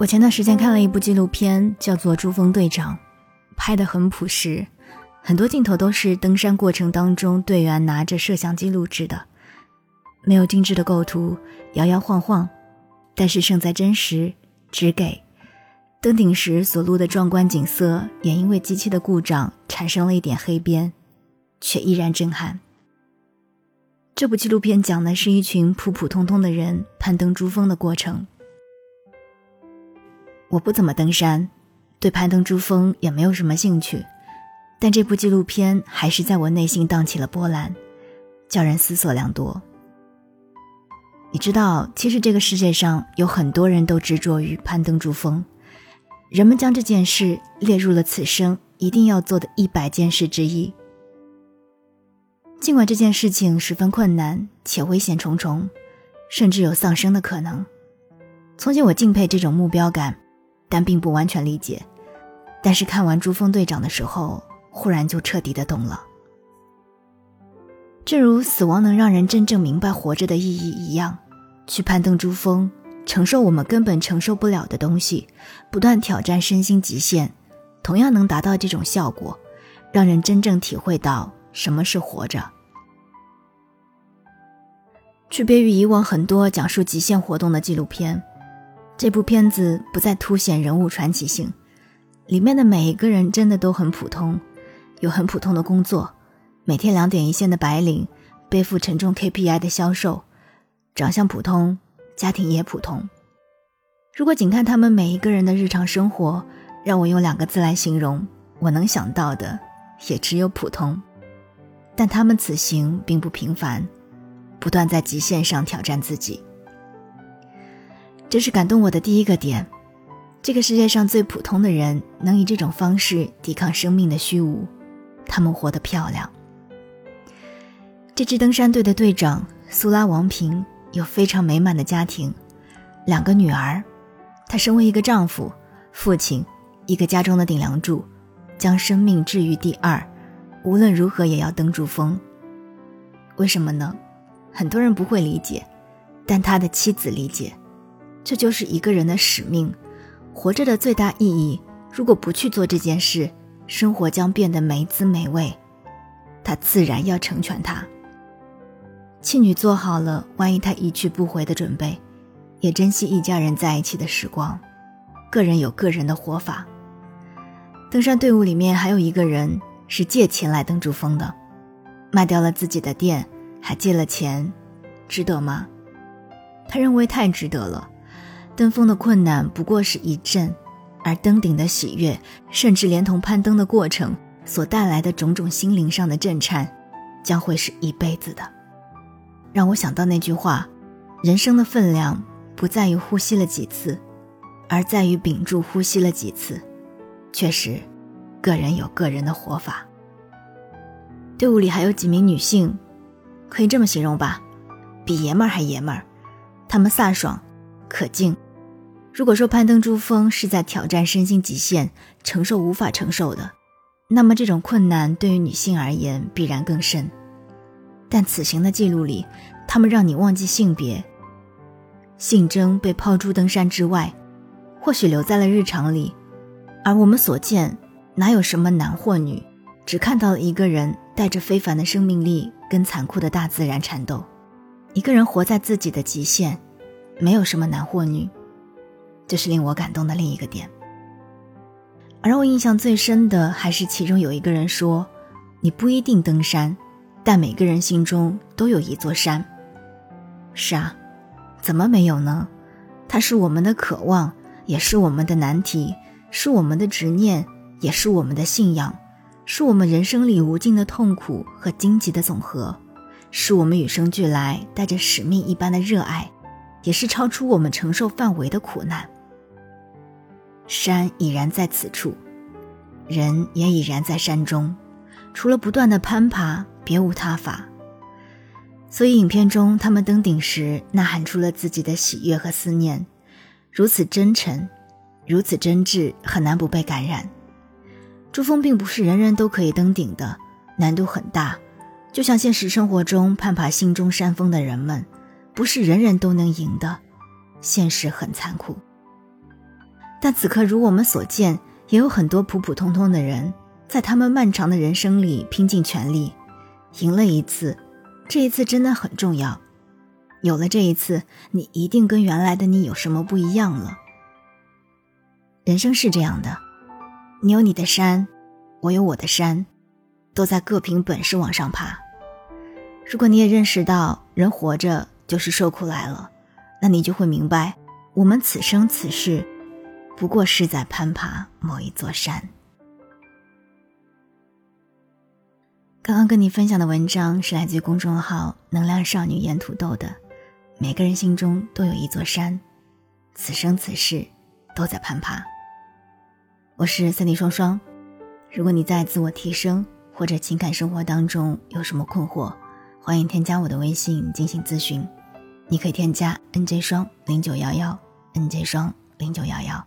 我前段时间看了一部纪录片，叫做《珠峰队长》，拍得很朴实，很多镜头都是登山过程当中队员拿着摄像机录制的，没有精致的构图，摇摇晃晃，但是胜在真实，只给。登顶时所录的壮观景色，也因为机器的故障产生了一点黑边，却依然震撼。这部纪录片讲的是一群普普通通的人攀登珠峰的过程。我不怎么登山，对攀登珠峰也没有什么兴趣，但这部纪录片还是在我内心荡起了波澜，叫人思索良多。你知道，其实这个世界上有很多人都执着于攀登珠峰，人们将这件事列入了此生一定要做的一百件事之一。尽管这件事情十分困难且危险重重，甚至有丧生的可能，从前我敬佩这种目标感。但并不完全理解，但是看完珠峰队长的时候，忽然就彻底的懂了。正如死亡能让人真正明白活着的意义一样，去攀登珠峰，承受我们根本承受不了的东西，不断挑战身心极限，同样能达到这种效果，让人真正体会到什么是活着。区别于以往很多讲述极限活动的纪录片。这部片子不再凸显人物传奇性，里面的每一个人真的都很普通，有很普通的工作，每天两点一线的白领，背负沉重 KPI 的销售，长相普通，家庭也普通。如果仅看他们每一个人的日常生活，让我用两个字来形容，我能想到的也只有普通。但他们此行并不平凡，不断在极限上挑战自己。这是感动我的第一个点，这个世界上最普通的人能以这种方式抵抗生命的虚无，他们活得漂亮。这支登山队的队长苏拉王平有非常美满的家庭，两个女儿，他身为一个丈夫、父亲，一个家中的顶梁柱，将生命置于第二，无论如何也要登珠峰。为什么呢？很多人不会理解，但他的妻子理解。这就是一个人的使命，活着的最大意义。如果不去做这件事，生活将变得没滋没味。他自然要成全他。妻女做好了万一他一去不回的准备，也珍惜一家人在一起的时光。个人有个人的活法。登山队伍里面还有一个人是借钱来登珠峰的，卖掉了自己的店，还借了钱，值得吗？他认为太值得了。登峰的困难不过是一阵，而登顶的喜悦，甚至连同攀登的过程所带来的种种心灵上的震颤，将会是一辈子的。让我想到那句话：人生的分量不在于呼吸了几次，而在于屏住呼吸了几次。确实，个人有个人的活法。队伍里还有几名女性，可以这么形容吧，比爷们儿还爷们儿。她们飒爽，可敬。如果说攀登珠峰是在挑战身心极限，承受无法承受的，那么这种困难对于女性而言必然更甚。但此行的记录里，他们让你忘记性别，性征被抛诸登山之外，或许留在了日常里，而我们所见哪有什么男或女，只看到了一个人带着非凡的生命力跟残酷的大自然缠斗，一个人活在自己的极限，没有什么男或女。这是令我感动的另一个点。而我印象最深的，还是其中有一个人说：“你不一定登山，但每个人心中都有一座山。”是啊，怎么没有呢？它是我们的渴望，也是我们的难题，是我们的执念，也是我们的信仰，是我们人生里无尽的痛苦和荆棘的总和，是我们与生俱来带着使命一般的热爱，也是超出我们承受范围的苦难。山已然在此处，人也已然在山中，除了不断的攀爬，别无他法。所以影片中他们登顶时，呐喊出了自己的喜悦和思念，如此真诚，如此真挚，很难不被感染。珠峰并不是人人都可以登顶的，难度很大。就像现实生活中攀爬心中山峰的人们，不是人人都能赢的，现实很残酷。但此刻，如我们所见，也有很多普普通通的人，在他们漫长的人生里拼尽全力，赢了一次，这一次真的很重要。有了这一次，你一定跟原来的你有什么不一样了。人生是这样的，你有你的山，我有我的山。都在各凭本事往上爬。如果你也认识到人活着就是受苦来了，那你就会明白，我们此生此世，不过是在攀爬某一座山。刚刚跟你分享的文章是来自于公众号“能量少女盐土豆”的。每个人心中都有一座山，此生此世都在攀爬。我是三 D 双双，如果你在自我提升。或者情感生活当中有什么困惑，欢迎添加我的微信进行咨询。你可以添加 N J 双零九幺幺 N J 双零九幺幺，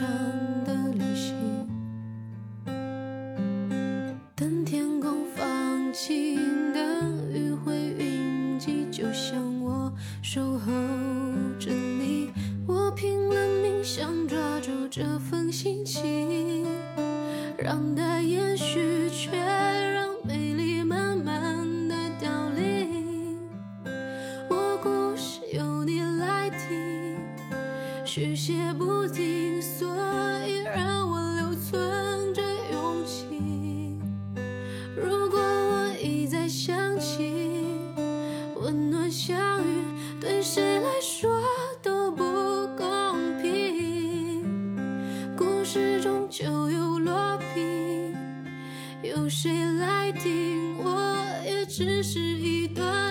的旅行，等天空放晴，等雨会云集，就像我守候着你，我拼了命想抓住这份心情，让它延续却。有谁来听？我也只是一段